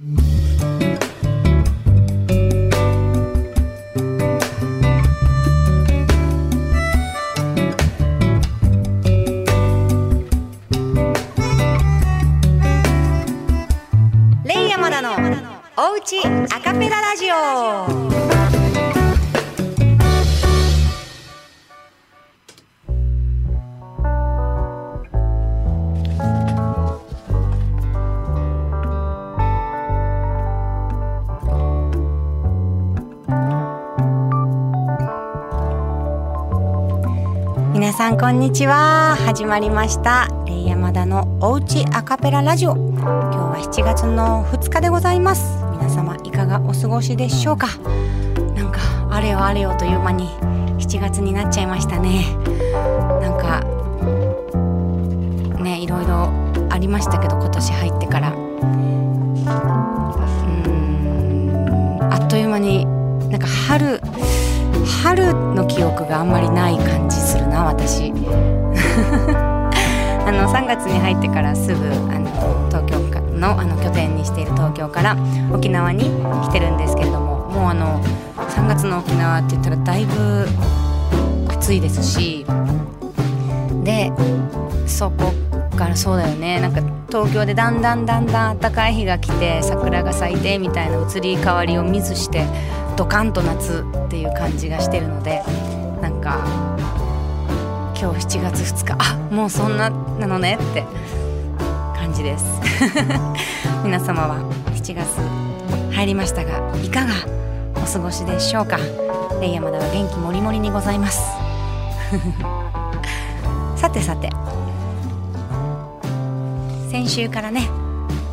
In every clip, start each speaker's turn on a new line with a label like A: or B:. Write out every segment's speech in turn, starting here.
A: レイヤマダのおうちアカペララジオ。こんにちは。始まりました。レイヤマダのおうちアカペララジオ。今日は7月の2日でございます。皆様いかがお過ごしでしょうか？なんかあれよあれよという間に7月になっちゃいましたね。なんかねいろいろありましたけど今年入ってから。うんあっという間になんか春春の記憶があんまりない感じするな私。あの3月に入ってからすぐあの東京のあの拠点にしている東京から沖縄に来てるんですけれどももうあの3月の沖縄って言ったらだいぶ暑いですしでそこからそうだよね。なんか東京でだんだんだんだん暖かい日が来て桜が咲いてみたいな移り変わりを見ずしてドカンと夏っていう感じがしてるのでなんか今日7月2日。あもうそんななのねって。感じです。皆様は7月入りましたがいかがお過ごしでしょうか？レイヤマダは元気もりもりにございます。さてさて。先週からね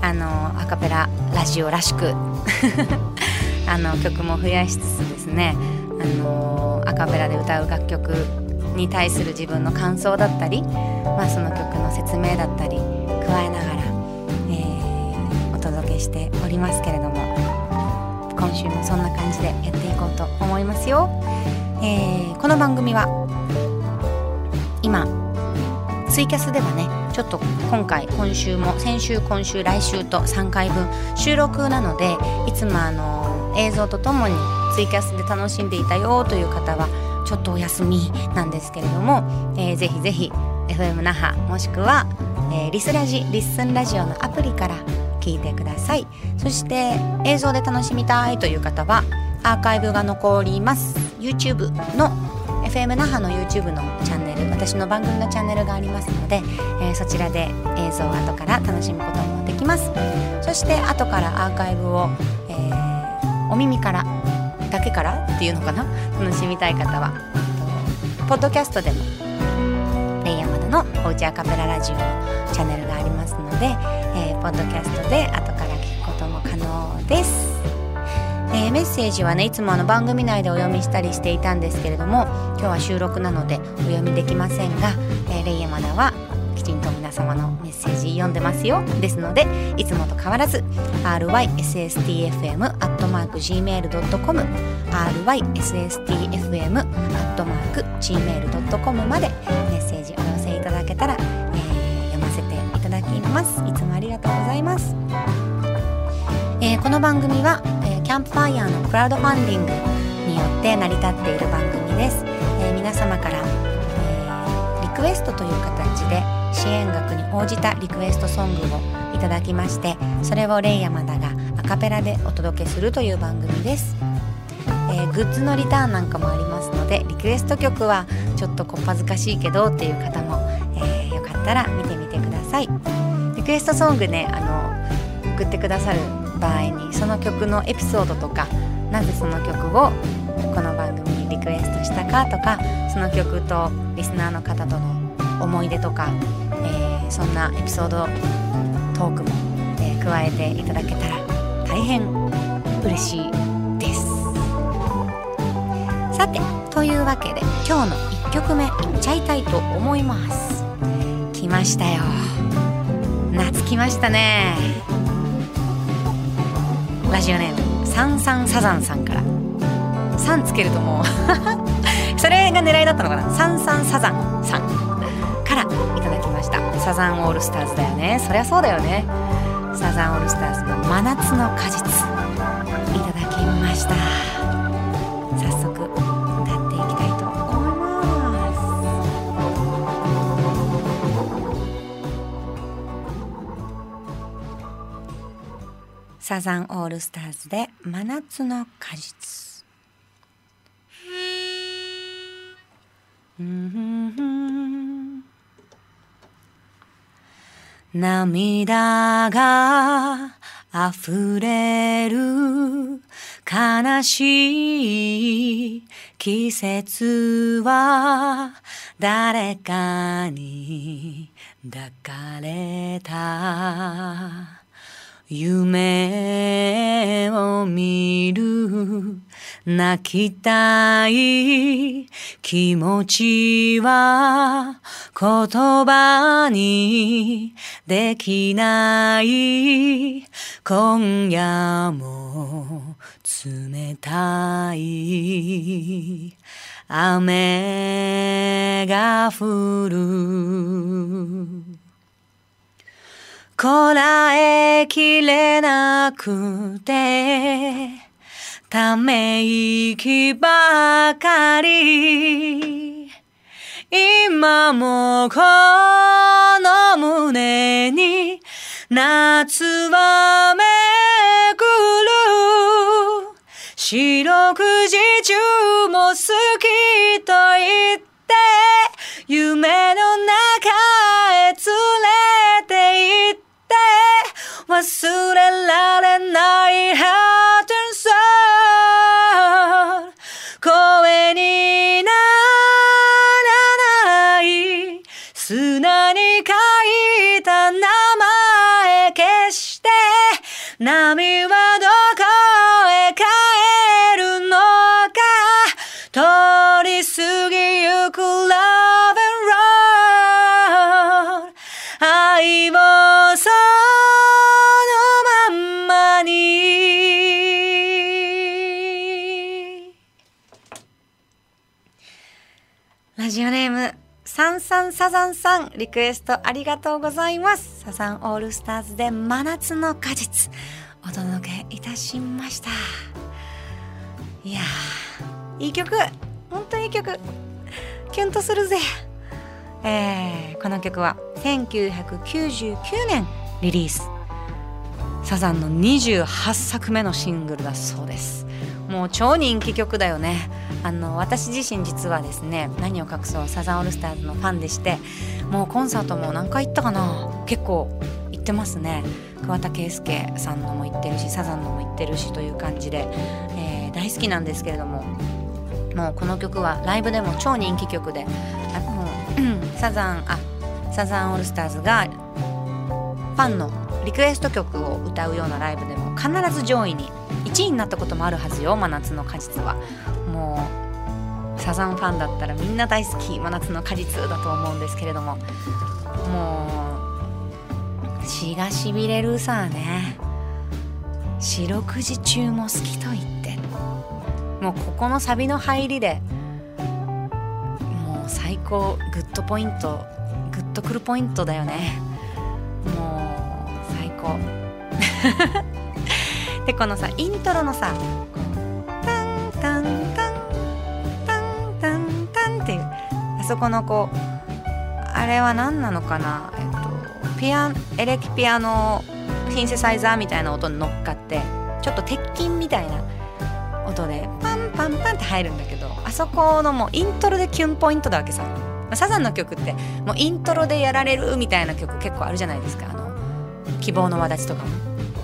A: あのアカペララジオらしく あの曲も増やしつつですねあのアカペラで歌う楽曲に対する自分の感想だったり、まあ、その曲の説明だったり加えながら、えーお届けしておりますけれども今週もそんな感じでやっていこうと思いますよ。えーこの番組は今ツイキャスではねちょっと今回今週も先週今週来週と3回分収録なのでいつもあの映像とともにツイキャスで楽しんでいたよという方はちょっとお休みなんですけれども、えーぜひぜひ FM 那覇もしくは、えーリスラジリッスンラジオのアプリから聞いてください。そして映像で楽しみたいという方はアーカイブが残ります。YouTube の FM 那覇の YouTube のチャンネル私の番組のチャンネルがありますので、えーそちらで映像を後から楽しむこともできます。そして後からアーカイブを、えーお耳からだけからっていうのかな？楽しみたい方は。えっとポッドキャストでもレイヤーマダのおうちアカペララジオのチャンネルがありますので、えーポッドキャストで後から聞くことも可能です。えーメッセージはねいつもあの番組内でお読みしたりしていたんですけれども今日は収録なのでお読みできませんが、えーレイヤマダはきちんと皆様のメッセージ読んでますよ。ですのでいつもと変わらず rysstfm.gmail.com rysstfm.gmail.com までメッセージお寄せいただけたら、えー読ませていただきます。いつもありがとうございます。えーこの番組は、えーキャンプファイヤーのクラウドファンディングによって成り立っている番組です、えー皆様から、えーリクエストという形で支援額に応じたリクエストソングをいただきましてそれをレイヤマダがアカペラでお届けするという番組です、えーグッズのリターンなんかもありますのでリクエスト曲はちょっとこっぱずかしいけどっていう方も、えーよかったら見てみてください。リクエストソングねあの送ってくださる場合にその曲のエピソードとかなぜその曲をこの番組にリクエストしたかとかその曲とリスナーの方との思い出とか、えーそんなエピソードトークも、えー加えていただけたら大変嬉しいです。さてというわけで今日の1曲目いっちゃいたいと思います。来ましたよ。夏来ましたね。ラジオネームサンサンサザンさんから。サンつけるともう それが狙いだったのかな？サンサンサザンさん。からいただきました。サザンオールスターズだよね。そりゃそうだよね。サザンオールスターズの「真夏の果実」いただきました。早速歌っていきたいと思います。サザンオールスターズで「真夏の果実」涙が溢れる悲しい季節は誰かに抱かれた。夢を見る泣きたい気持ちは言葉にできない今夜も冷たい雨が降るこらえきれなくてため息ばかり。今もこの胸に夏はめぐる。四六時中も好きと言って夢の中へ連れて忘れられないハートソ声にならない砂に書いた名前消して波はサンサザンさんリクエストありがとうございます。サザンオールスターズで真夏の果実お届けいたしました。いやいい曲。本当にいい曲。キュンとするぜ。えーこの曲は1999年リリース。サザンの28作目のシングルだそうです。もう超人気曲だよね。あの私自身実はですね何を隠そうサザンオールスターズのファンでしてもうコンサートも何回行ったかな結構行ってますね。桑田佳祐さんのも行ってるしサザンのも行ってるしという感じで、えー大好きなんですけれどももうこの曲はライブでも超人気曲であのサザンあサザンオールスターズがファンのリクエスト曲を歌うようなライブでも必ず上位に1位になったこともあるはずよ真夏の果実は。もうサザンファンだったらみんな大好き真夏の果実だと思うんですけれども。もう血がしびれるさね。四六時中も好きと言って。もうここのサビの入りでもう最高グッドポイントグッとくるポイントだよね。もう最高。でこのさイントロのさタンタンタンタンタンタンっていうあそこのこうあれは何なのかなえっとピアエレキピアノシンセサイザーみたいな音に乗っかってちょっと鉄筋みたいな音でパンパンパンって入るんだけどあそこのもうイントロでキュンポイントだわけさサザンの曲ってもうイントロでやられるみたいな曲結構あるじゃないですかあの希望の輪立ちとかも。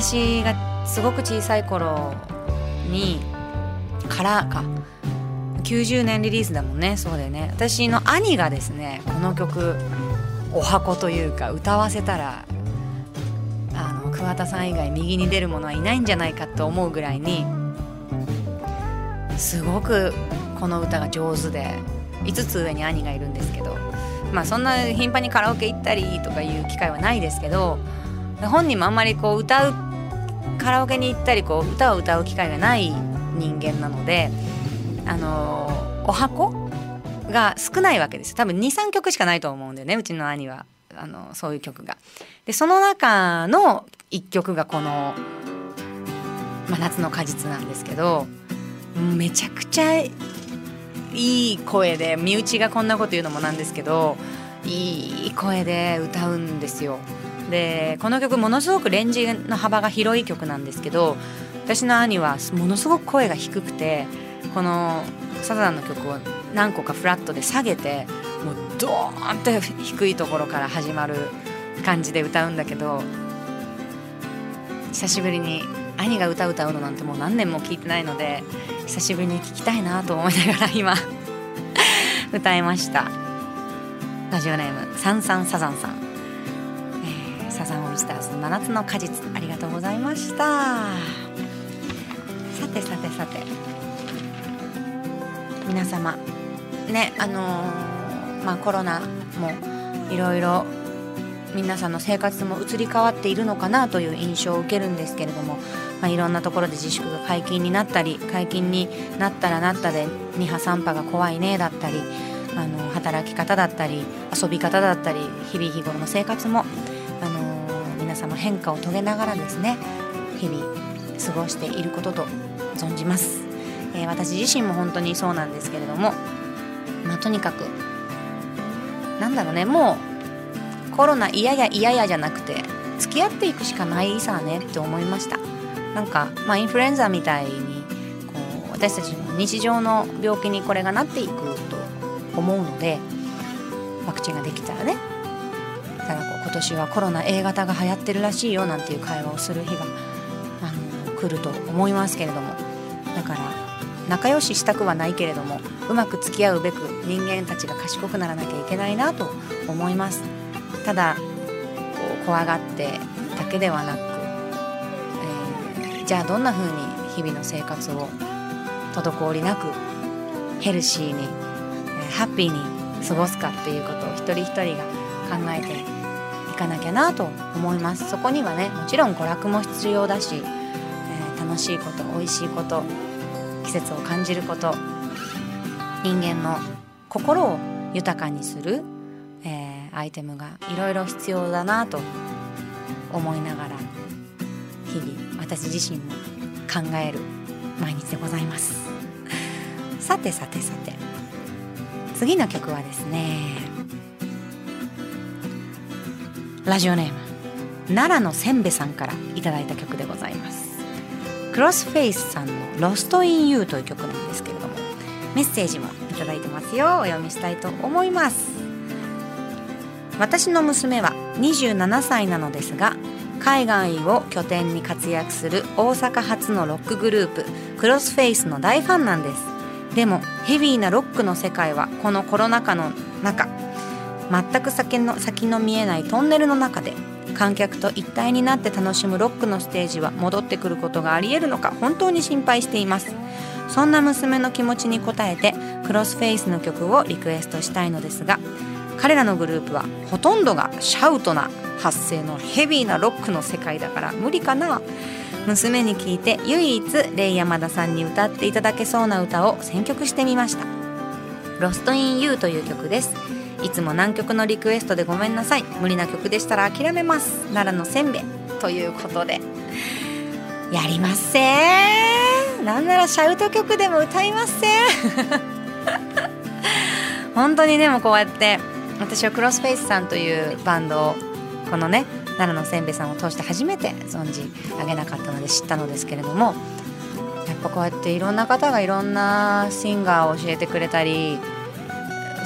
A: 私がすごく小さい頃にからか90年リリースだもんね。そうだよね。私の兄がですねこの曲お箱というか歌わせたらあの桑田さん以外右に出る者はいないんじゃないかと思うぐらいにすごくこの歌が上手で5つ上に兄がいるんですけどまあそんな頻繁にカラオケ行ったりとかいう機会はないですけど本人もあんまりこう歌うカラオケに行ったりこう歌を歌う機会がない人間なのであのお箱が少ないわけです多分23曲しかないと思うんだよねうちの兄はあのそういう曲が。でその中の1曲がこの「真夏の果実」なんですけどめちゃくちゃいい声で身内がこんなこと言うのもなんですけどいい声で歌うんですよ。でこの曲ものすごくレンジの幅が広い曲なんですけど私の兄はものすごく声が低くてこのサザンの曲を何個かフラットで下げてもうドーンって低いところから始まる感じで歌うんだけど久しぶりに兄が歌歌うのなんてもう何年も聞いてないので久しぶりに聴きたいなと思いながら今歌いました。ラジオネームサンサンサザンさん、えー、サンオールスターズ真夏の果実ありがとうございましたさてさてさて皆様ねあのー、まあコロナもいろいろ皆さんの生活も移り変わっているのかなという印象を受けるんです。けれども、まあ、いろんなところで自粛が解禁になったり解禁になったらなったで2波3波が怖いねだったりあの働き方だったり遊び方だったり日々日頃の生活も、様変化を遂げながらですね日々過ごしていることと存じます、えー、私自身も本当にそうなんですけれども、まあ、とにかくなんだろうねもうコロナ嫌や嫌やじゃなくて付き合っていくしかないさねって思いました。なんか、まあ、インフルエンザみたいにこう私たちの日常の病気にこれがなっていくと思うのでワクチンができたらねただこう今年はコロナ A 型が流行ってるらしいよなんていう会話をする日があの来ると思いますけれどもだから仲良ししたくはないけれどもうまく付き合うべく人間たちが賢くならなきゃいけないなと思います。ただこう怖がってだけではなく、えー、じゃあどんな風に日々の生活を滞りなくヘルシーに、えー、ハッピーに過ごすかっていうことを一人一人が考えてかなきゃなと思います。そこにはねもちろん娯楽も必要だし、えー、楽しいこと美味しいこと季節を感じること人間の心を豊かにするえアイテムがいろいろ必要だなと思いながら日々私自身も考える毎日でございます。さてさてさて次の曲はですねラジオネーム奈良のせんべさんからいただいた曲でございます。クロスフェイスさんの「 Lost in You という曲なんですけれどもメッセージもいただいてますよ。お読みしたいと思います。私の娘は27歳なのですが海外を拠点に活躍する大阪発のロックグループクロスフェイスの大ファンなんです。でもヘビーなロックの世界はこのコロナ禍の中全く先の先の見えないトンネルの中で観客と一体になって楽しむロックのステージは戻ってくることがありえるのか本当に心配しています。そんな娘の気持ちに応えて Crossfaithの曲をリクエストしたいのですが彼らのグループはほとんどがシャウトな発声のヘビーなロックの世界だから無理かな。娘に聞いて唯一レイヤ田さんに歌っていただけそうな歌を選曲してみました「 Lost in You」という曲です。いつも南極のリクエストでごめんなさい。無理な曲でしたら諦めます。奈良のせんべい。ということで。やりませんなんならシャウト曲でも歌いませ 本当にでもこうやって私はクロスフェイスさんというバンドをこのね奈良のせんべいさんを通して初めて存じ上げなかったので知ったのですけれどもやっぱこうやっていろんな方がいろんなシンガーを教えてくれたり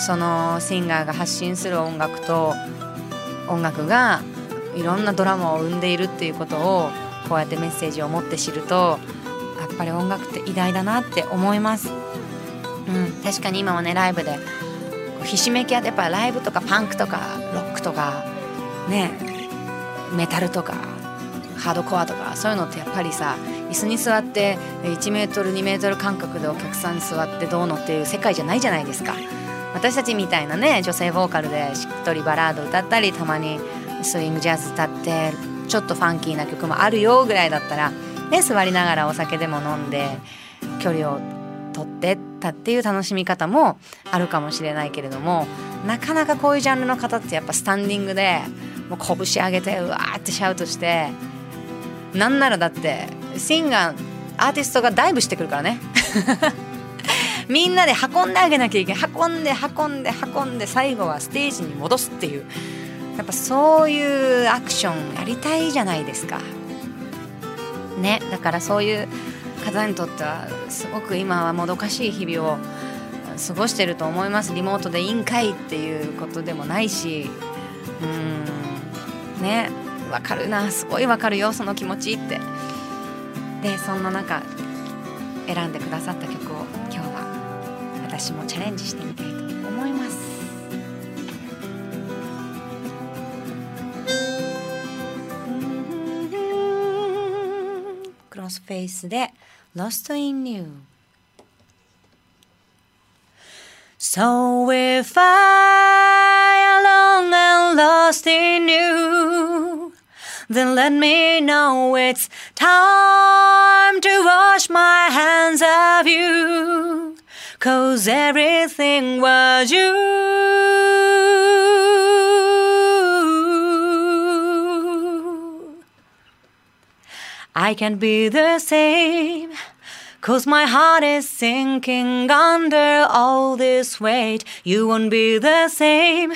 A: そのシンガーが発信する音楽と音楽がいろんなドラマを生んでいるっていうことをこうやってメッセージを持って知るとやっぱり音楽って偉大だなって思います。うん、確かに今はねライブでひしめき合ってやっぱライブとかパンクとかロックとかねメタルとかハードコアとかそういうのってやっぱりさ椅子に座って1メートル2メートル間隔でお客さんに座ってどうのっていう世界じゃないじゃないですか私たちみたいなね女性ボーカルでしっとりバラード歌ったりたまにスイングジャズ歌ってちょっとファンキーな曲もあるよぐらいだったら、ね、座りながらお酒でも飲んで距離を取ってったっていう楽しみ方もあるかもしれないけれどもなかなかこういうジャンルの方ってやっぱスタンディングでもう拳上げてうわーってシャウトしてなんならだってシンガーアーティストがダイブしてくるからね。みんなで運んであげなきゃいけない。運んで運んで運んで最後はステージに戻すっていう。やっぱそういうアクションやりたいじゃないですか。ねだからそういう方にとってはすごく今はもどかしい日々を過ごしてると思います。リモートでいいんかいっていうことでもないし。うん。ねわかるな。すごいわかるよその気持ちって。でそんな中選んでくださった曲私もチャレンジしてみたいと思いますクロスフェイスで Lost in You So if I alone and lost in you then let me know it's time to wash my hands of you. Cause everything was you. I can't be the same. Cause my heart is sinking under all this weight. You won't be the same.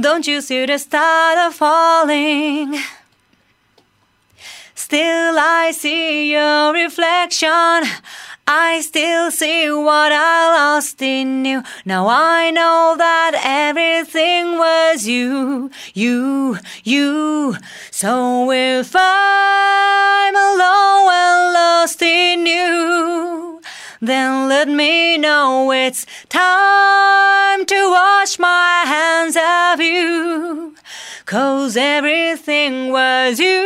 A: Don't you see the start of falling? Still, I see your reflection. I still see what I lost in you. Now I know that everything was you, you, you. So if I'm alone and lost in you, then let me know it's time to wash my hands of you. Cause everything was you.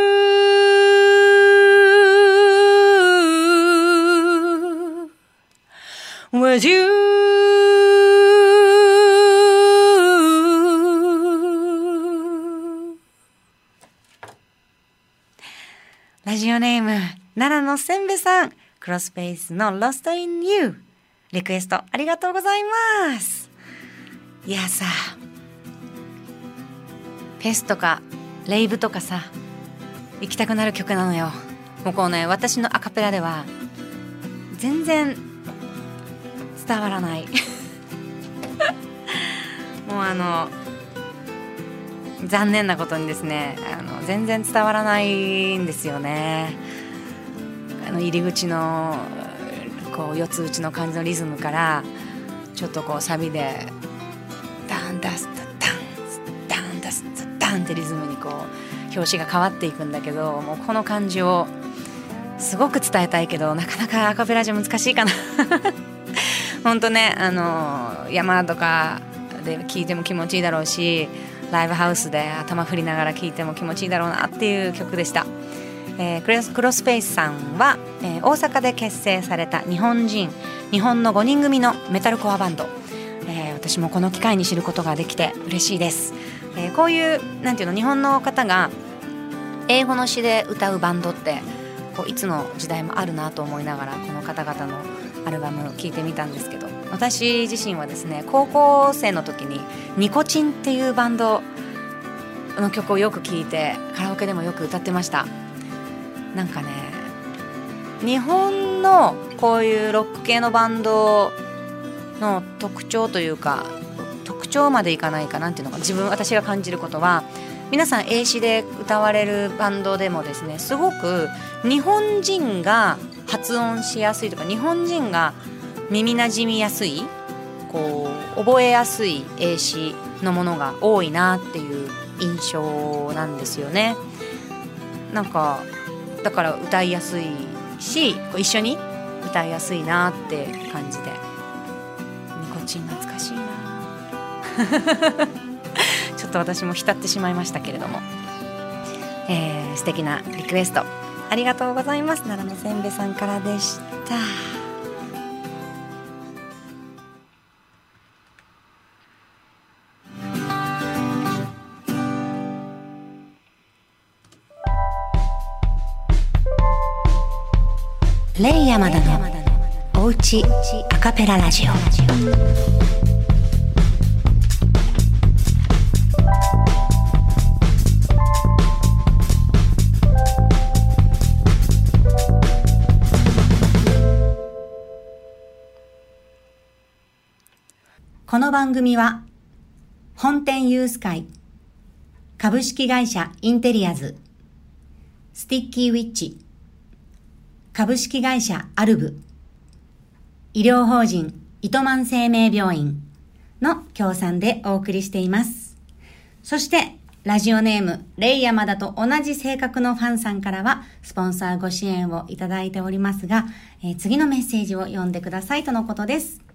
A: Was you. ラジオネーム奈良のせんべさんクロスペースの Lost in You リクエストありがとうございますいやさフェスとかレイブとかさ行きたくなる曲なのよ。もうこうね私のアカペラでは全然伝わらない。もうあの残念なことにですねあの全然伝わらないんですよね。あの入り口のこう四つ打ちの感じのリズムからちょっとこうサビでダンダスンってリズムにこう表紙が変わっていくんだけどもうこの感じをすごく伝えたいけどなかなかアカペラじゃ難しいかな。ほんとねあの山とかで聴いても気持ちいいだろうしライブハウスで頭振りながら聴いても気持ちいいだろうなっていう曲でした、えー、クロスクロスペースさんは、えー、大阪で結成された日本人日本の5人組のメタルコアバンド、えー、私もこの機会に知ることができて嬉しいです、えー、こういうなんていうの日本の方が英語の詩で歌うバンドってこういつの時代もあるなと思いながらこの方々のアルバムを聴いてみたんですけど私自身はですね高校生の時にニコチンっていうバンドの曲をよく聴いてカラオケでもよく歌ってました。なんかね日本のこういうロック系のバンドの特徴というか特徴までいかないかなんていうのか自分私が感じることは。皆さん英詞で歌われるバンドでもですねすごく日本人が発音しやすいとか日本人が耳なじみやすいこう覚えやすい英詞のものが多いなっていう印象なんですよね。なんかだから歌いやすいし一緒に歌いやすいなって感じで。ニコチン懐かしいな。ちょっと私も浸ってしまいましたけれども、えー、素敵なリクエスト。ありがとうございます。奈良のせんべさんからでした。レイヤマダのおうちアカペララジオ。この番組は、本店ユース会、株式会社インテリアズ、スティッキーウィッチ、株式会社アルブ、医療法人糸満生命病院の協賛でお送りしています。そして、ラジオネーム、レイヤマダと同じ性格のファンさんからは、スポンサーご支援をいただいておりますが、えー、次のメッセージを読んでくださいとのことです。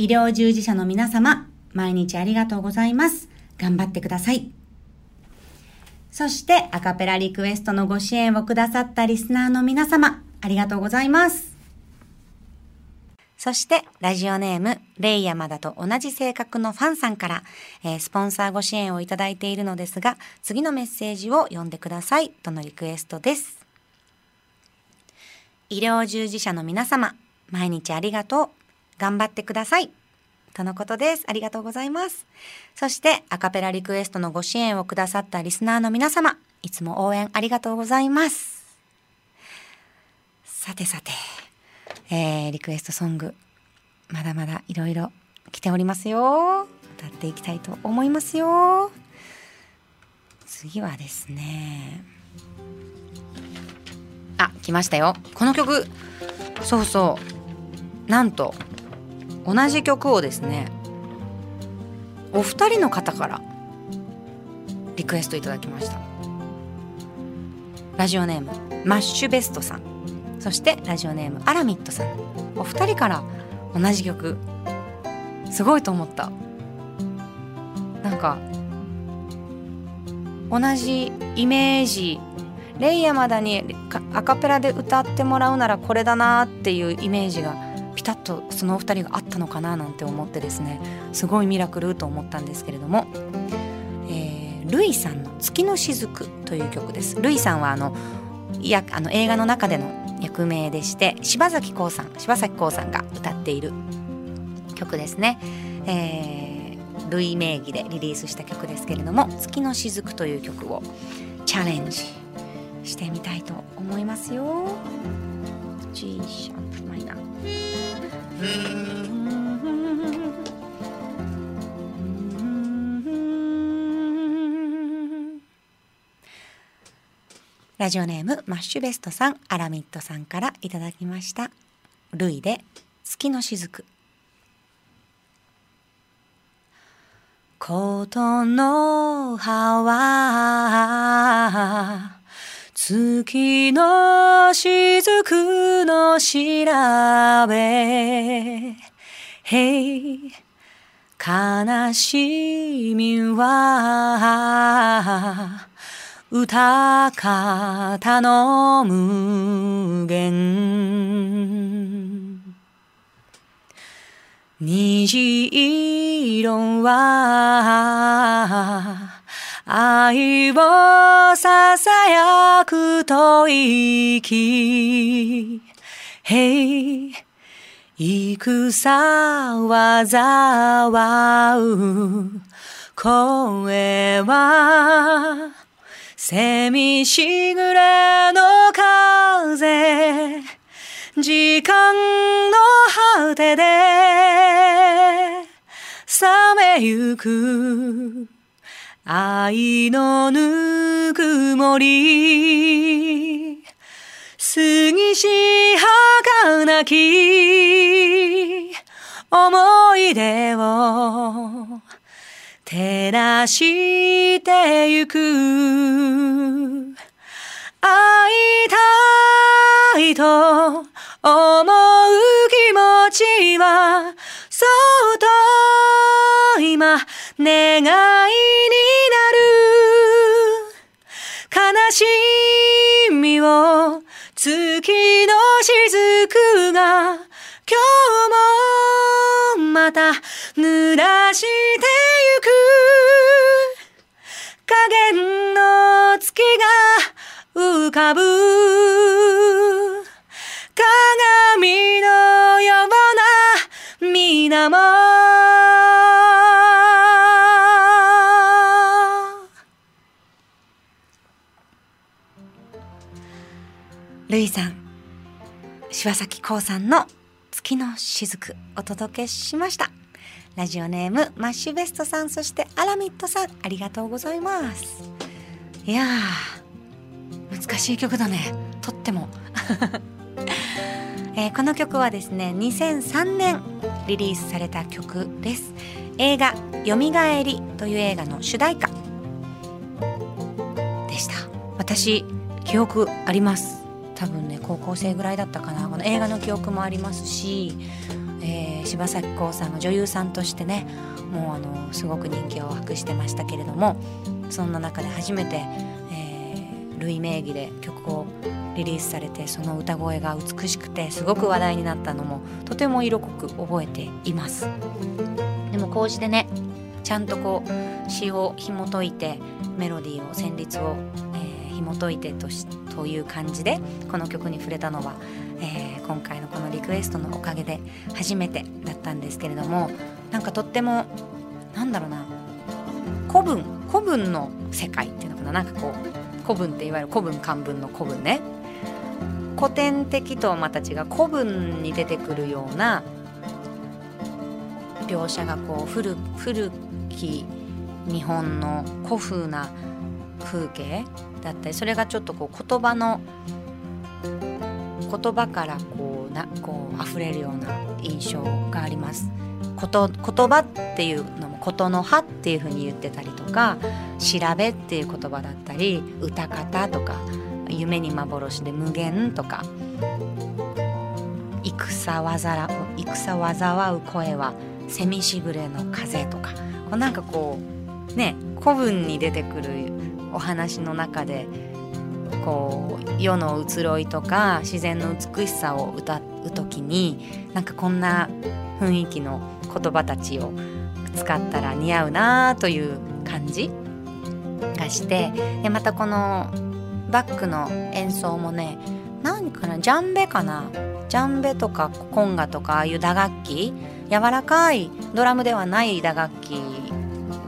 A: 医療従事者の皆様、毎日ありがとうございます。頑張ってください。そして、アカペラリクエストのご支援をくださったリスナーの皆様、ありがとうございます。そして、ラジオネーム、レイヤマダと同じ性格のファンさんから、えー、スポンサーご支援をいただいているのですが、次のメッセージを読んでください、とのリクエストです。医療従事者の皆様、毎日ありがとう。頑張ってください。とのことです。ありがとうございます。そして、アカペラリクエストのご支援をくださったリスナーの皆様、いつも応援ありがとうございます。さてさて、えー、リクエストソング、まだまだいろいろ来ておりますよ。歌っていきたいと思いますよ。次はですね、あ、来ましたよ。この曲、そうそう、なんと、同じ曲をですねお二人の方からリクエストいただきました。ラジオネームマッシュベストさん。そしてラジオネームアラミットさん。お二人から同じ曲すごいと思った。なんか同じイメージ。レイヤマダにアカペラで歌ってもらうならこれだなっていうイメージがピタッとそのお二人があったのかななんて思ってですねすごいミラクルと思ったんですけれども、えー、ルイさんの「月の雫」という曲です。ルイさんはあのいやあの映画の中での役名でして柴咲コウさん柴咲コウさんが歌っている曲ですね。えー、ルイ名義でリリースした曲ですけれども「月の雫」という曲をチャレンジしてみたいと思いますよ。G シャンプマイナー。ラジオネームマッシュベストさんアラミットさんからいただきました。ルイで月の雫ことの葉は月の雫の調べ、Hey 悲しみは歌方の無限。虹色は愛をささやくと息。Hey 戦わざわう声はセミしぐれの風時間の果てで冷めゆく愛のぬくもり。過ぎし儚き。思い出を。照らしてゆく。会いたいと思う気持ちは。そっと今願いに悲しみを月の雫が今日もまた濡らしてゆく。影の月が浮かぶ。鏡のような水面。ルイさん柴咲コウさんの月の雫お届けしました。ラジオネームマッシュベストさんそしてアラミットさんありがとうございます。いや難しい曲だね。とっても、えー、この曲はですね2003年リリースされた曲です。映画「よみがえり」という映画の主題歌でした。私記憶あります。多分ね高校生ぐらいだったかな。この映画の記憶もありますし、えー、柴咲コウさんが女優さんとしてねもうあのすごく人気を博してましたけれどもそんな中で初めて、えー、類名義で曲をリリースされてその歌声が美しくてすごく話題になったのもとても色濃く覚えています。でもこうしてねちゃんとこう詩を紐解いてメロディーを旋律を、えー、紐解いてとしてという感じでこの曲に触れたのは、えー、今回のこのリクエストのおかげで初めてだったんですけれどもなんかとってもなんだろうな古文古文の世界っていうのかななんかこう古文っていわゆる古文漢文の古文ね。古典的とはまた違う古文に出てくるような描写がこう古古き日本の古風な風景だったりそれがちょっとこう言葉の言葉からこうなこう溢れるような印象があります。こと言葉っていうのも「ことの葉」っていうふうに言ってたりとか「調べ」っていう言葉だったり「歌方」とか「夢に幻で無限」とか「戦わざら戦災う声は蝉しぐれの風」とかこうなんかこうね古文に出てくるお話の中でこう世の移ろいとか自然の美しさを歌う時になんかこんな雰囲気の言葉たちを使ったら似合うなという感じがしてでまたこのバックの演奏もね何かなジャンベかな？ジャンベとかコンガとかああいう打楽器？柔らかいドラムではない打楽器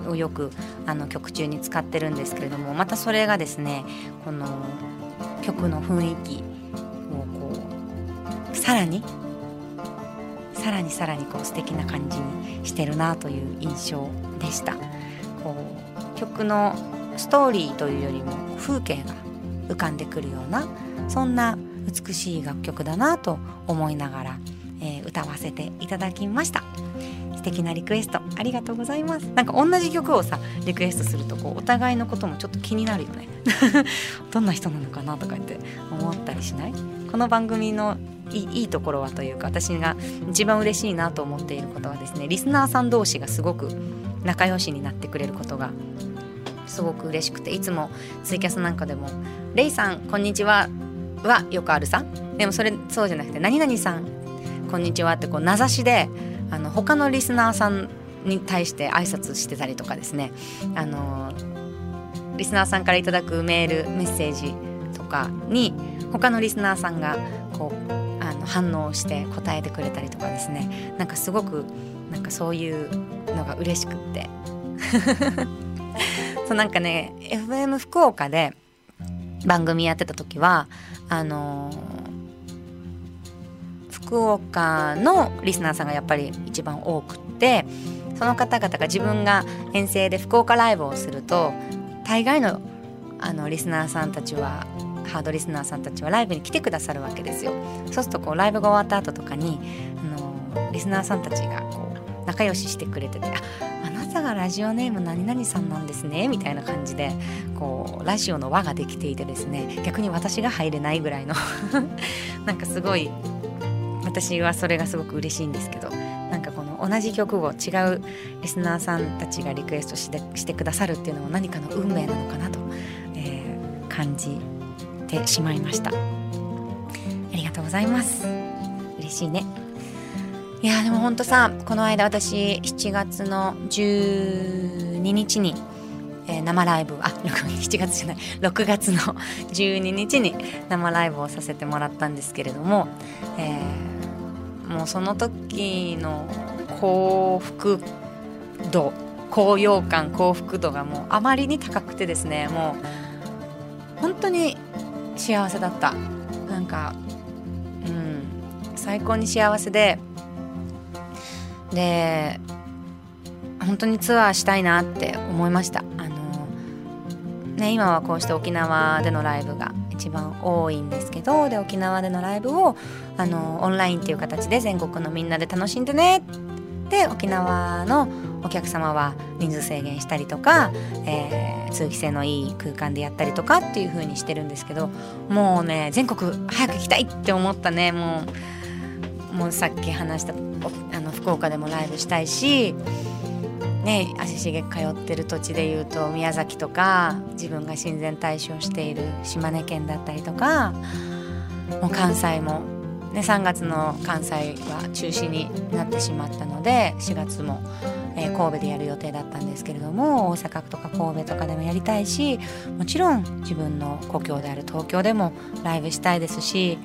A: をよくあの曲中に使ってるんですけれどもまたそれがですねこの曲の雰囲気をこうさらにさらにさらにこう素敵な感じにしてるなという印象でしたこう曲のストーリーというよりも風景が浮かんでくるようなそんな美しい楽曲だなと思いながら、えー、歌わせていただきました。素敵なリクエスト。ありがとうございます。なんか同じ曲をさリクエストするとこうお互いのこともちょっと気になるよね。どんな人なのかなとか言って思ったりしない？この番組のいいところはというか私が一番嬉しいなと思っていることはですねリスナーさん同士がすごく仲良しになってくれることがすごく嬉しくていつもツイキャスなんかでも「レイさんこんにちは」はよくあるさでもそれそうじゃなくて「何々さんこんにちは」ってこう名指しであの他のリスナーさんに対して挨拶してたりとかですね。あのリスナーさんから頂くメールメッセージとかに他のリスナーさんがこうあの反応して答えてくれたりとかですね。なんかすごくなんかそういうのが嬉しくって。そうなんかね FM 福岡で番組やってた時はあの福岡のリスナーさんがやっぱり一番多くってその方々が自分が遠征で福岡ライブをすると大概のあのリスナーさんたちはハードリスナーさんたちはライブに来てくださるわけですよ。そうするとこうライブが終わった後とかにあのリスナーさんたちがこう仲良ししてくれてて「ああなたがラジオネーム何々さんなんですね」みたいな感じでこうラジオの輪ができていてですね逆に私が入れないぐらいの なんかすごい私はそれがすごく嬉しいんですけどなんかこの同じ曲を違うリスナーさんたちがリクエストしてしてくださるっていうのも何かの運命なのかなと、えー、感じてしまいました。ありがとうございます。嬉しいね。いやでもほんとさこの間私7月の12日に、えー、生ライブあ7月じゃない6月の12日に生ライブをさせてもらったんですけれども、え、もその時の幸福度高揚感幸福度がもうあまりに高くてですねもう本当に幸せだった。なんかうん最高に幸せでで本当にツアーしたいなって思いました。あのね今はこうして沖縄でのライブが一番多いんですけどで沖縄でのライブをあのオンラインっていう形で全国のみんなで楽しんでね。で沖縄のお客様は人数制限したりとか、えー、通気性のいい空間でやったりとかっていう風にしてるんですけどもうね全国早く行きたいって思ったね。もうもうさっき話したあの福岡でもライブしたいしね足しげく通ってる土地でいうと宮崎とか自分が親善大使をしている島根県だったりとかもう関西も、ね、3月の関西は中止になってしまったので4月も、えー、神戸でやる予定だったんですけれども大阪とか神戸とかでもやりたいしもちろん自分の故郷である東京でもライブしたいですし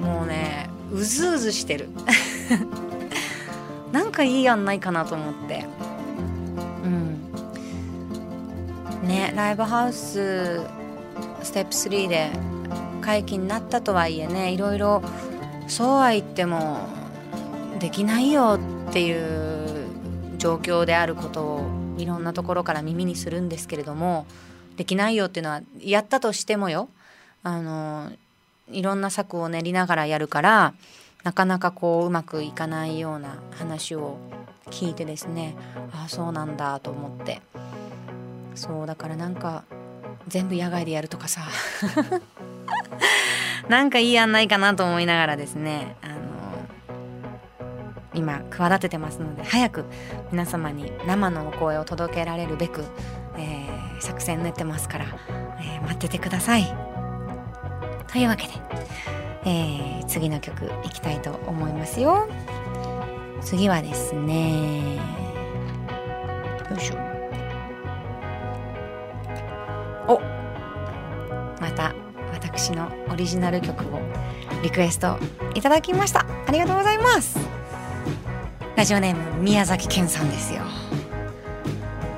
A: もうねうずうずしてる。なんかいい案ないかなと思って。うん。ねライブハウスステップ3で会期になったとはいえねいろいろそうは言ってもできないよっていう状況であることをいろんなところから耳にするんですけれどもできないよっていうのはやったとしてもよ。あのいろんな策を練りながらやるからなかなかこううまくいかないような話を聞いてですねああそうなんだと思って。そうだからなんか全部野外でやるとかさ。なんかいい案ないかなと思いながらですねあの今企ててますので早く皆様に生のお声を届けられるべく、えー、作戦練ってますから、えー、待っててください。というわけでえー、次の曲いきたいと思いますよ。次はですねよいしょ。おまた。私のオリジナル曲をリクエストいただきました。ありがとうございます。ラジオネーム宮崎健さんですよ。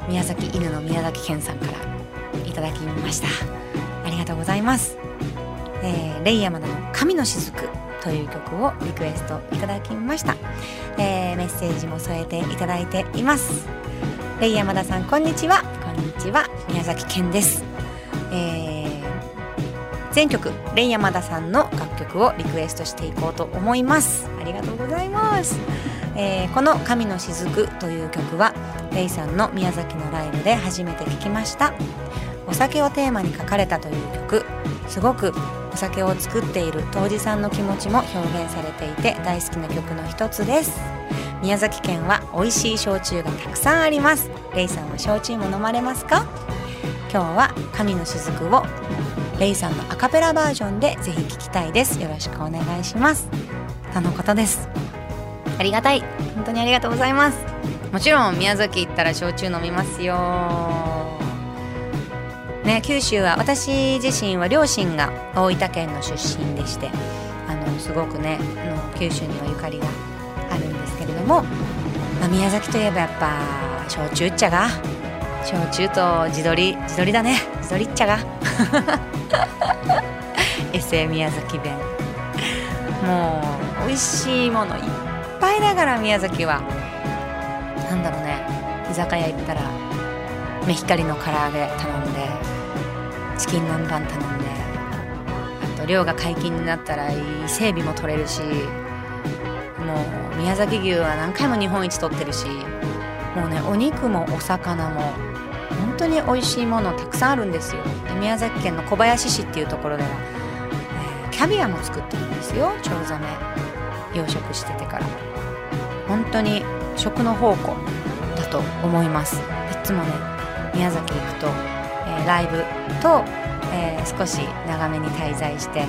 A: 宮崎犬の宮崎健さんからいただきました。ありがとうございます。えー、レイヤマダの「神の雫」という曲をリクエストいただきました、えー、メッセージも添えていただいています。レイヤマダさんこんにちは。こんにちは。宮崎健です、えー、全曲レイヤマダさんの楽曲をリクエストしていこうと思います。ありがとうございます、えー、この「神の雫」という曲はレイさんの宮崎のライブで初めて聴きました。お酒をテーマに書かれたという曲。すごくお酒を作っている杜氏さんの気持ちも表現されていて大好きな曲の一つです。宮崎県は美味しい焼酎がたくさんあります。レイさんは焼酎も飲まれますか？今日は神の雫をレイさんのアカペラバージョンでぜひ聴きたいです。よろしくお願いします。とのことです。ありがたい。本当にありがとうございます。もちろん宮崎行ったら焼酎飲みますよ。ね、九州は私自身は両親が大分県の出身でしてあのすごくねあの九州にはゆかりがあるんですけれども、まあ、宮崎といえばやっぱ焼酎っちゃが焼酎と地鶏地鶏だね。地鶏っちゃが。エセ宮崎弁。もう美味しいものいっぱいだから宮崎は。なんだろうね。居酒屋行ったらメヒカリの唐揚げ頼んでチキン南蛮頼んであと量が解禁になったら伊勢海老も取れるしもう宮崎牛は何回も日本一取ってるしもうねお肉もお魚も当に美味しいものたくさんあるんですよ。で宮崎県の小林市っていうところでは、えー、キャビアも作ってるんですよ。チョウザメ。養殖しててから。本当に食の宝庫だと思います。いつもね宮崎行くとえー、ライブと、えー、少し長めに滞在して、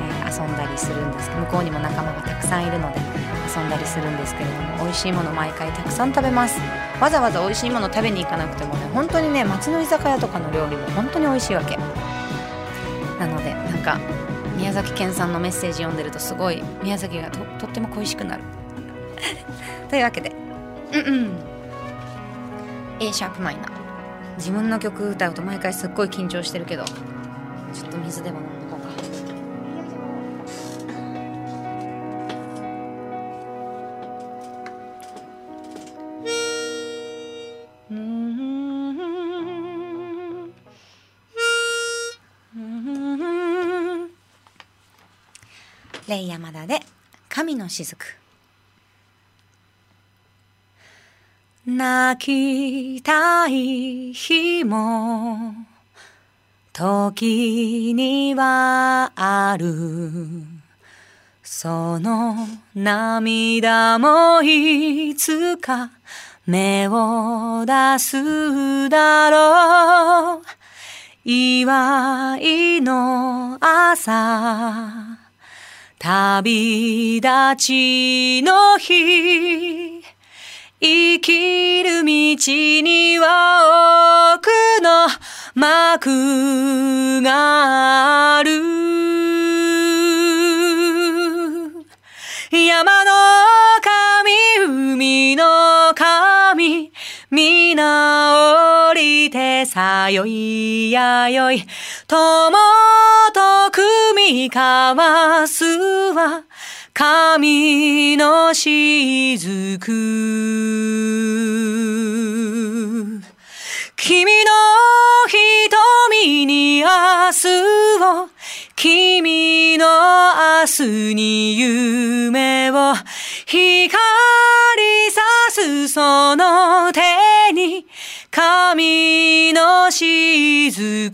A: えー、遊んだりするんです向こうにも仲間がたくさんいるので遊んだりするんですけれども美味しいもの毎回たくさん食べます。わざわざ美味しいもの食べに行かなくてもね本当にね町の居酒屋とかの料理も本当に美味しいわけ。なのでなんか宮崎県さんのメッセージ読んでるとすごい宮崎がとっても恋しくなる。というわけでうんうん。A シャープマイナー自分の曲歌うと毎回すっごい緊張してるけどちょっと水でも飲んどレイヤマダで神の雫。泣きたい日も時にはある。その涙もいつか目を出すだろう。祝いの朝。旅立ちの日。生きる道には多くの幕がある。山の神海の神皆降りてさよいやよい。友と組み交わすは神の雫。君の瞳に明日を君の明日に夢を光さすその手に神の雫。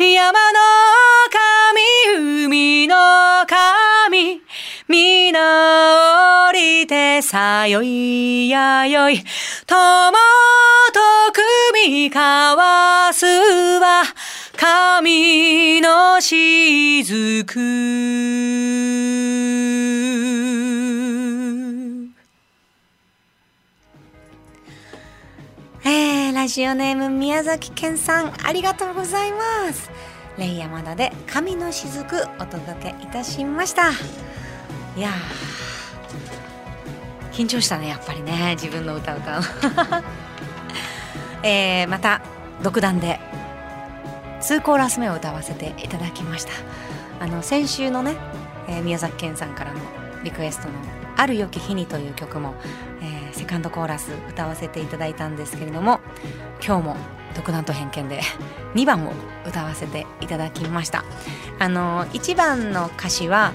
A: 山の神海の神皆降りてさよいやよい。友と組み交わすは神の雫。えー、ラジオネーム宮崎健さんありがとうございます。レイヤマダで神の雫お届けいたしました。いや緊張したねやっぱりね自分の歌歌う えー、また独断で2コーラス目を歌わせていただきました。あの先週のね、えー、宮崎健さんからのリクエストの「ある良き日に」という曲も、えー、セカンドコーラス歌わせていただいたんですけれども今日も独断と偏見で2番を歌わせていただきました。あの1番の歌詞は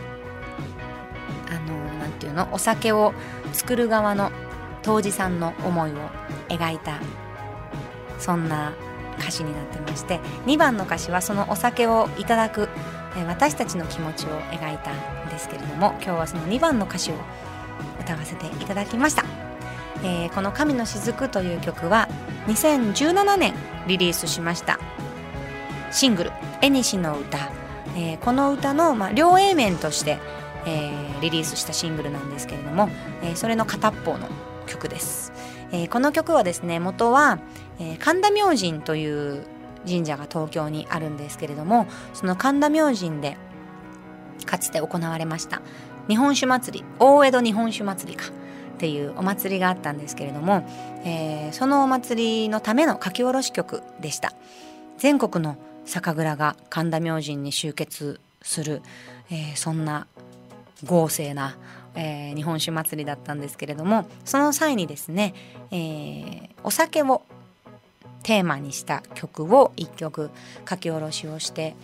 A: あのなんていうの？お酒を作る側の杜氏さんの思いを描いたそんな歌詞になってまして2番の歌詞はそのお酒をいただく私たちの気持ちを描いたんですけれども今日はその2番の歌詞を歌わせていただきました、えー、この「神の雫」という曲は2017年リリースしました。シングル「縁西の歌」えー、この歌の、まあ、両 A 面として、えー、リリースしたシングルなんですけれども、えー、それの片っぽの曲です、えー、この曲はですね元は、えー、神田明神という神社が東京にあるんですけれどもその神田明神でかつて行われました日本酒祭り大江戸日本酒祭りかっていうお祭りがあったんですけれども、えー、そのお祭りのための書き下ろし曲でした。全国の酒蔵が神田明神に集結する、えー、そんな豪勢な、えー、日本酒祭りだったんですけれどもその際にですね、えー、お酒をテーマにした曲を1曲書き下ろしをして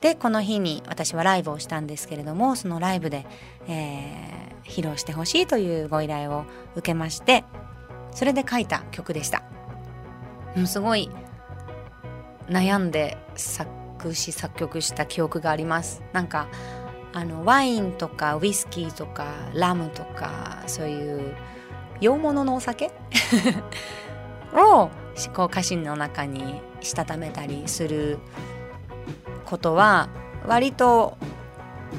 A: でこの日に私はライブをしたんですけれどもそのライブで、えー、披露してほしいというご依頼を受けましてそれで書いた曲でした。もうすごい悩んで作詞作曲した記憶がありますなんかあのワインとかウイスキーとかラムとかそういう洋物のお酒？をこう歌詞の中にしたためたりすることは割と、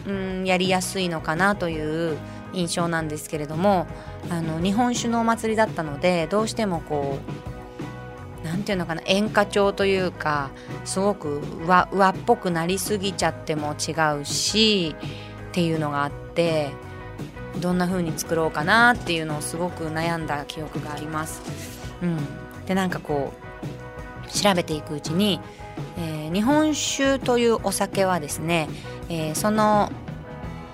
A: うん、やりやすいのかなという印象なんですけれどもあの日本酒のお祭りだったのでどうしてもこう何て言うのかな演歌調というかすごく和和っぽくなりすぎちゃっても違うしっていうのがあってどんな風に作ろうかなっていうのをすごく悩んだ記憶があります。うん、でなんかこう調べていくうちに、えー、日本酒というお酒はですね、えー、その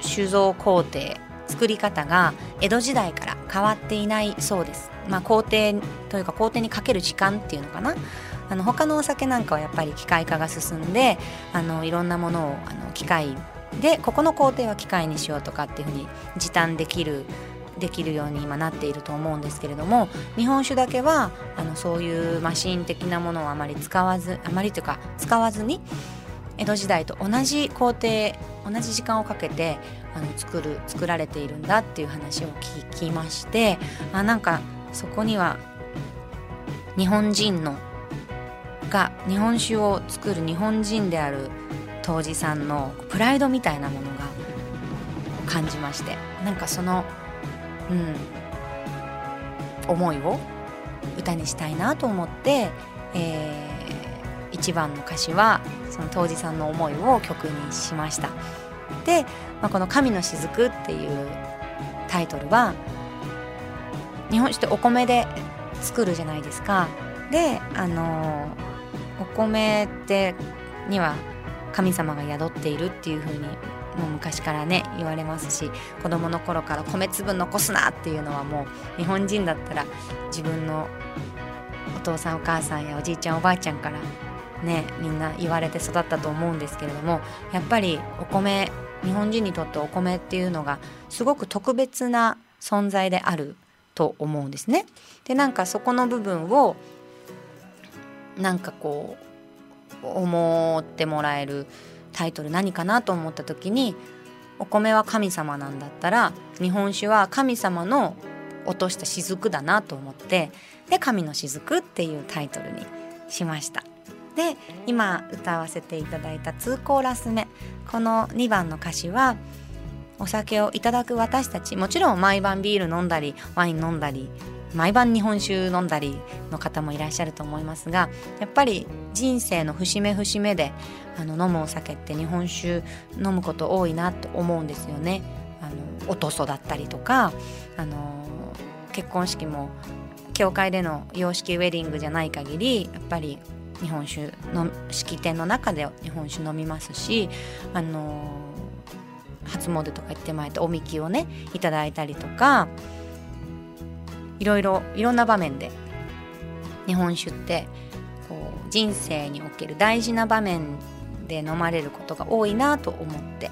A: 酒造工程作り方が江戸時代から変わっていないそうです。まあ、工程というか工程にかける時間っていうのかなあの他のお酒なんかはやっぱり機械化が進んであのいろんなものをあの機械でここの工程は機械にしようとかっていうふうに時短できるできるように今なっていると思うんですけれども日本酒だけはあのそういうマシン的なものをあまり使わずあまりというか使わずに江戸時代と同じ工程同じ時間をかけてあの作る作られているんだっていう話を聞きましてあなんかそこには日本人のが日本酒を作る日本人である杜氏さんのプライドみたいなものが感じましてなんかそのうん。思いを歌にしたいなと思って、えー、一番の歌詞はその杜氏さんの思いを曲にしました。で、まあ、この「神の雫」っていうタイトルは日本酒ってお米で作るじゃないですか。であのお米ってには神様が宿っているっていう風にもう昔からね言われますし子供の頃から米粒残すなっていうのはもう日本人だったら自分のお父さんお母さんやおじいちゃんおばあちゃんからねみんな言われて育ったと思うんですけれどもやっぱりお米日本人にとってお米っていうのがすごく特別な存在であると思うんですね。でなんかそこの部分をなんかこう思ってもらえるタイトル何かなと思った時にお米は神様なんだったら日本酒は神様の落とした雫だなと思ってで「神の雫」っていうタイトルにしました。で今歌わせていただいた通行ラス目この2番の歌詞はお酒をいただく私たちもちろん毎晩ビール飲んだりワイン飲んだり毎晩日本酒飲んだりの方もいらっしゃると思いますがやっぱり人生の節目節目であの飲むお酒って日本酒飲むこと多いなと思うんですよね。あのおとそだったりとかあの結婚式も教会での洋式ウェディングじゃない限りやっぱり日本酒の式典の中で日本酒飲みますしあの初詣とか行ってまいておみきをねいただいたりとかいろいろいろんな場面で日本酒ってこう人生における大事な場面で飲まれることが多いなと思って。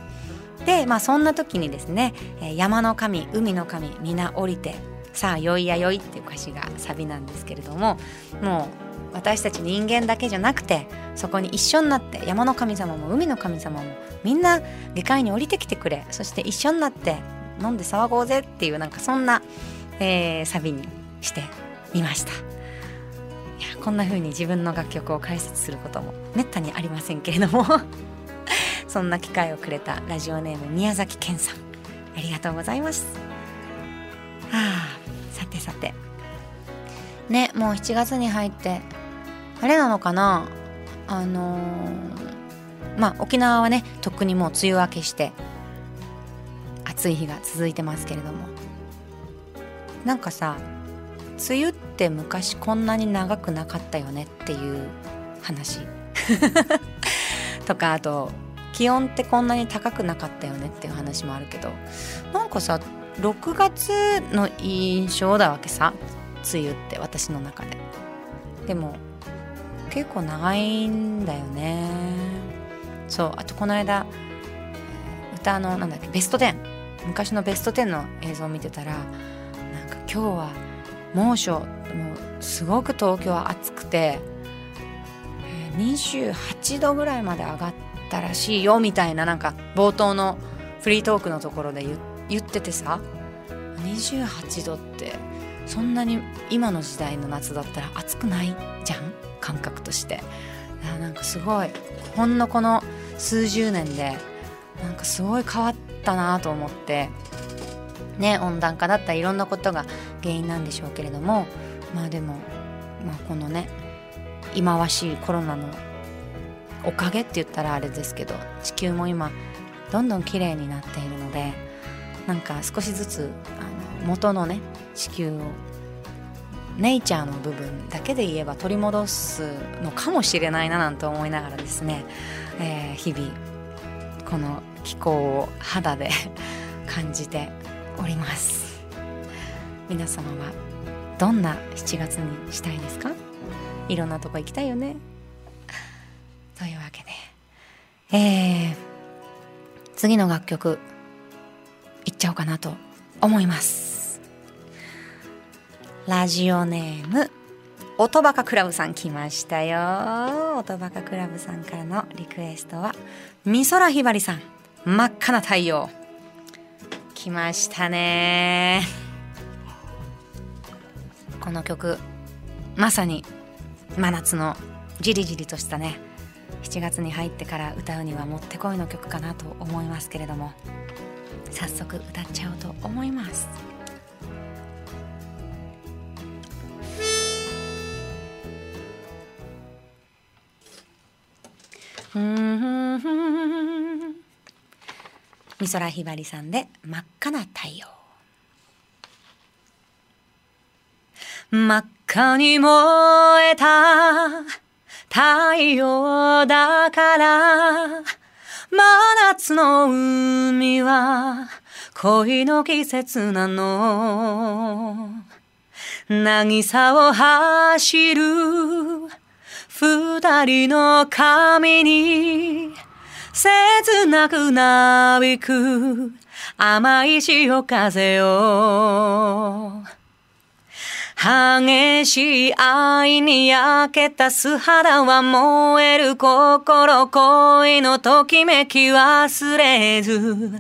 A: でまあそんな時にですね「山の神海の神皆降りてさあよいやよい」っていう歌詞がサビなんですけれどももう私たち人間だけじゃなくてそこに一緒になって山の神様も海の神様もみんな下界に降りてきてくれ。そして一緒になって飲んで騒ごうぜっていうなんかそんな、えー、サビにしてみました。こんな風に自分の楽曲を解説することもめったにありませんけれども。そんな機会をくれたラジオネーム宮崎健さん。ありがとうございます。はあさてさて。ねもう7月に入ってあれなのかな？あのー、まあ沖縄はねとっくにもう梅雨明けして暑い日が続いてますけれども。なんかさ梅雨って昔こんなに長くなかったよねっていう話。とかあと気温ってこんなに高くなかったよねっていう話もあるけど。なんかさ6月の印象だわけさ梅雨って私の中で。でも結構長いんだよね。そうあとこの間歌のなんだっけベスト10昔のベスト10の映像を見てたらなんか今日は猛暑もうすごく東京は暑くて28度ぐらいまで上がったらしいよみたいななんか冒頭のフリートークのところで言っててさ。28度ってそんなに今の時代の夏だったら暑くないじゃん？感覚として。なんかすごい。ほんのこの数十年でなんかすごい変わったなと思って。ね温暖化だったりいろんなことが原因なんでしょうけれども。まあでも、まあ、このね忌まわしいコロナのおかげって言ったらあれですけど地球も今どんどん綺麗になっているのでなんか少しずつあの元のね地球をネイチャーの部分だけで言えば取り戻すのかもしれないななんて思いながらですね、えー、日々この気候を肌で感じております。皆様はどんな7月にしたいですか？いろんなとこ行きたいよね。というわけでえー、次の楽曲いっちゃおうかなと思います。ラジオネーム音バカクラブさん来ましたよ。音バカクラブさんからのリクエストは美空ひばりさん真っ赤な太陽。来ましたね。この曲まさに真夏のじりじりとしたね。7月に入ってから歌うにはもってこいの曲かなと思いますけれども早速歌っちゃおうと思います。美空ひばりさんで真っ赤な太陽。真っ赤に燃えた太陽だから真夏の海は恋の季節なの。渚を走る二人の髪に切なくなびく甘い潮風を。激しい愛に焼けた素肌は燃える心恋のときめき忘れず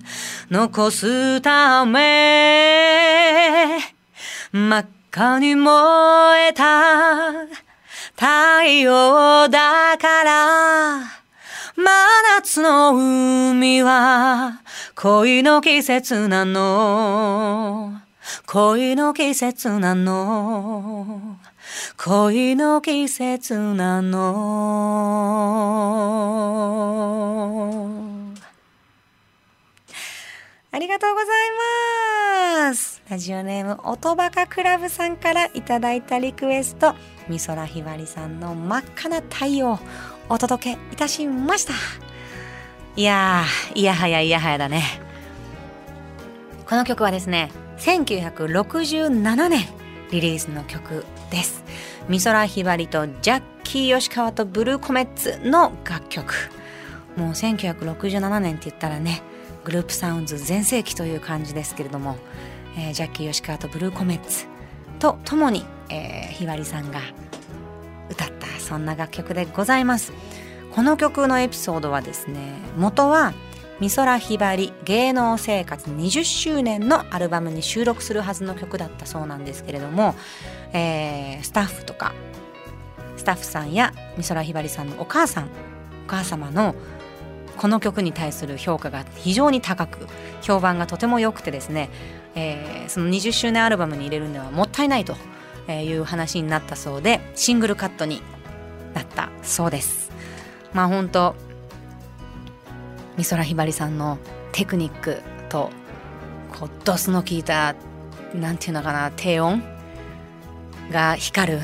A: 残すため。真っ赤に燃えた太陽だから。真夏の海は恋の季節なの。恋の季節なの。恋の季節なの。ありがとうございます。ラジオネーム音バカクラブさんからいただいたリクエスト。美空ひばりさんの真っ赤な太陽お届けいたしました。いやーいやはやいやはやだね。この曲はですね1967年リリースの曲です。美空ひばりとジャッキー吉川とブルーコメッツの楽曲。もう1967年って言ったらねグループサウンズ全盛期という感じですけれども、えー、ジャッキー吉川とブルーコメッツとともに、えー、ひばりさんが歌ったそんな楽曲でございます。この曲のエピソードはですね元は美空ひばり芸能生活20周年のアルバムに収録するはずの曲だったそうなんですけれども、えー、スタッフとかスタッフさんや美空ひばりさんのお母さんお母様のこの曲に対する評価が非常に高く評判がとても良くてですね、えー、その20周年アルバムに入れるのはもったいないという話になったそうでシングルカットになったそうです。まあ本当美空ひばりさんのテクニックとこうドスの効いたなんていうのかな低音が光る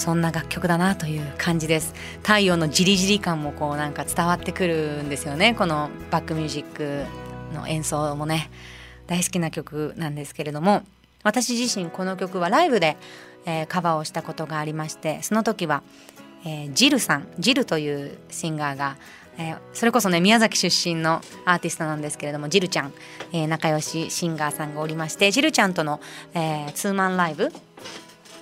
A: そんな楽曲だなという感じです。太陽のじりじり感もこうなんか伝わってくるんですよね。このバックミュージックの演奏もね。大好きな曲なんですけれども。私自身この曲はライブで、えー、カバーをしたことがありましてその時は、えー、ジルさん。ジルというシンガーがえー、それこそね宮崎出身のアーティストなんですけれどもジルちゃん、えー、仲良しシンガーさんがおりましてジルちゃんとの、えー、ツーマンライブ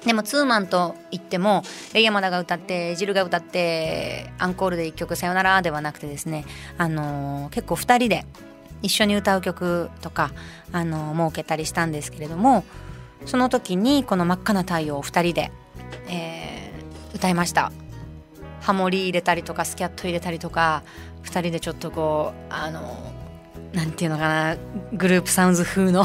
A: でもツーマンといってもレイヤマダが歌ってジルが歌ってアンコールで1曲「さよなら」ではなくてですね、あのー、結構2人で一緒に歌う曲とか、あのー、設けたりしたんですけれどもその時にこの「真っ赤な太陽」を2人で、えー、歌いました。ハモリ入れたりとかスキャット入れたりとか2人でちょっとこうあのなんていうのかなグループサウンズ風の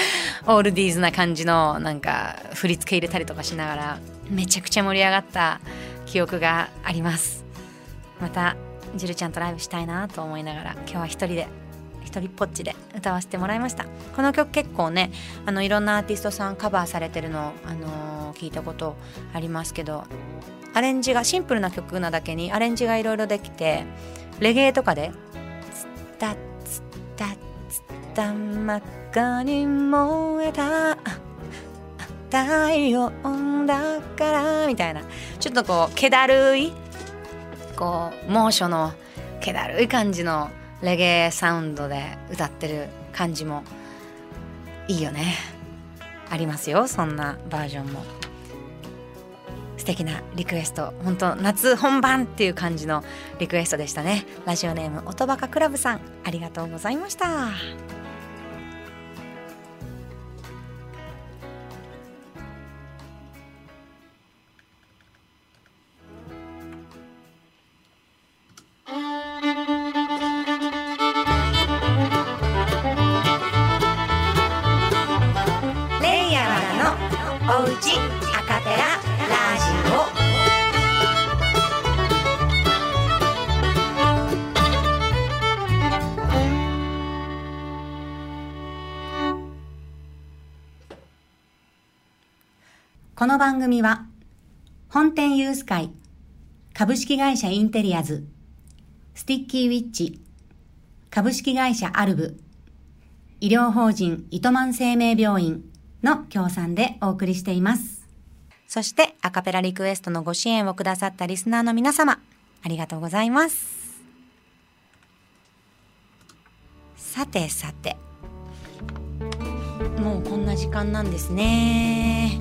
A: オールディーズな感じのなんか振り付け入れたりとかしながらめちゃくちゃ盛り上がった記憶があります。またジルちゃんとライブしたいなと思いながら今日は一人で一人ぽっちで歌わせてもらいました。この曲結構ねあのいろんなアーティストさんカバーされてるの、あのー、聞いたことありますけどアレンジがシンプルな曲なだけにアレンジがいろいろできてレゲエとかで「ツッタツッタツ真っ赤に燃えた」太陽だからみたいな。ちょっとこう気だるいこう猛暑の気だるい感じのレゲエサウンドで歌ってる感じもいいよね。ありますよそんなバージョンも。素敵なリクエスト。本当夏本番っていう感じのリクエストでしたね。ラジオネーム音バカクラブさん。ありがとうございました。おうちアカペララジオ。この番組は、本店ユース会、株式会社インテリアズ、スティッキーウィッチ、株式会社アルブ、医療法人糸満生命病院の協賛でお送りしています。そして、アカペラリクエストのご支援をくださったリスナーの皆様、ありがとうございます。さてさて、もうこんな時間なんですね。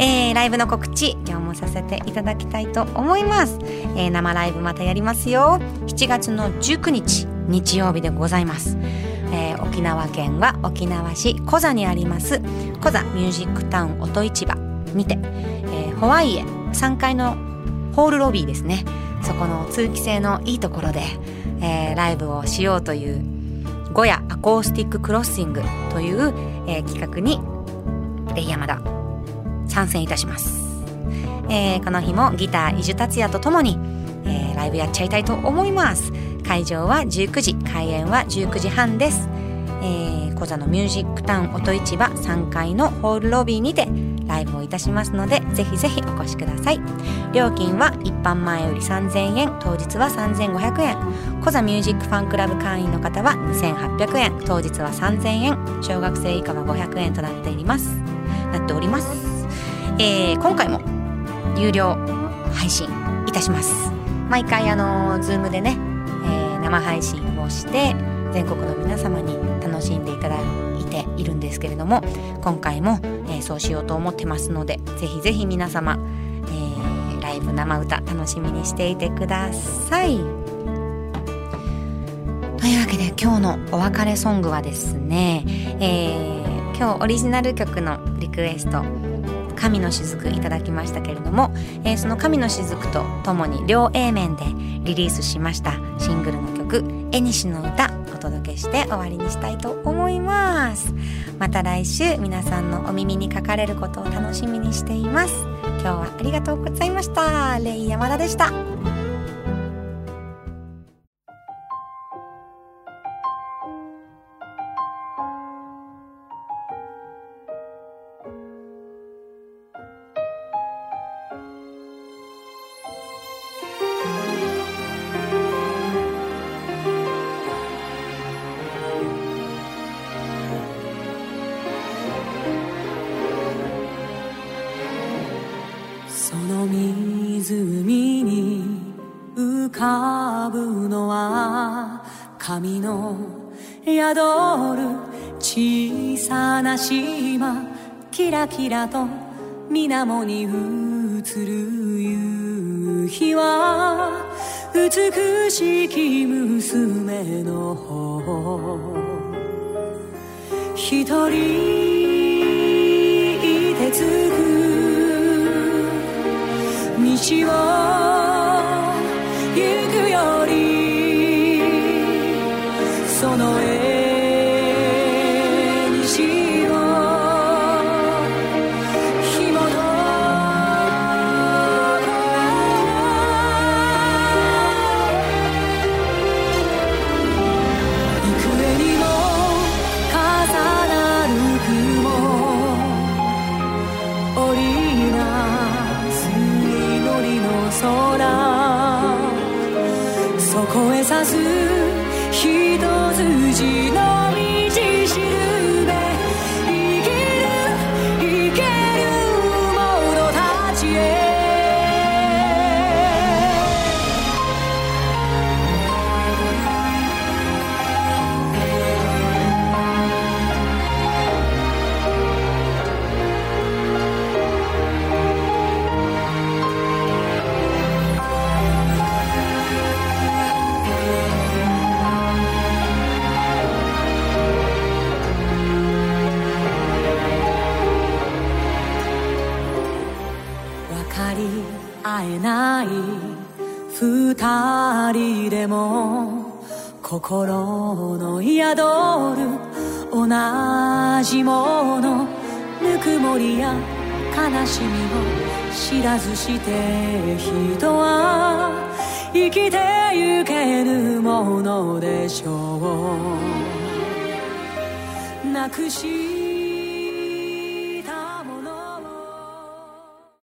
A: えー、ライブの告知今日もさせていただきたいと思います、えー、生ライブまたやりますよ7月の19日日曜日でございます、えー、沖縄県は沖縄市コザにありますコザミュージックタウン音市場にて、えホワイエ3階のホールロビーですね。そこの通気性のいいところで、えライブをしようというゴヤアコースティッククロッシングという、え企画にレイヤマダ参戦いたします、えー、この日もギター伊集達也とともに、えー、ライブやっちゃいたいと思います。会場は19時開演は19時半です、えー、小座のミュージックタウン音市場3階のホールロビーにてライブをいたしますのでぜひぜひお越しください。料金は一般前より3000円当日は3500円。小座ミュージックファンクラブ会員の方は2800円当日は3000円。小学生以下は500円となっています。なっております。えー、今回も有料配信いたします。毎回あの Zoom でね、生配信をして全国の皆様に楽しんでいただいているんですけれども今回も、えー、そうしようと思ってますのでぜひぜひ皆様、えー、ライブ生歌楽しみにしていてください。というわけで今日のお別れソングはですね、えー、今日オリジナル曲のリクエスト神の雫いただきましたけれども、えー、その神の雫とともに両 A 面でリリースしましたシングルの「えにしの歌」お届けして終わりにしたいと思います。また来週皆さんのお耳にかかれることを楽しみにしています。今日はありがとうございました。レイ山田でした。島キラキラと水面に映る夕日は美しき娘の方一人いてつく道を
B: 二人でも心の宿る同じものぬくもりや悲しみを知らずして人は生きてゆけるものでしょうなくし